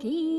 की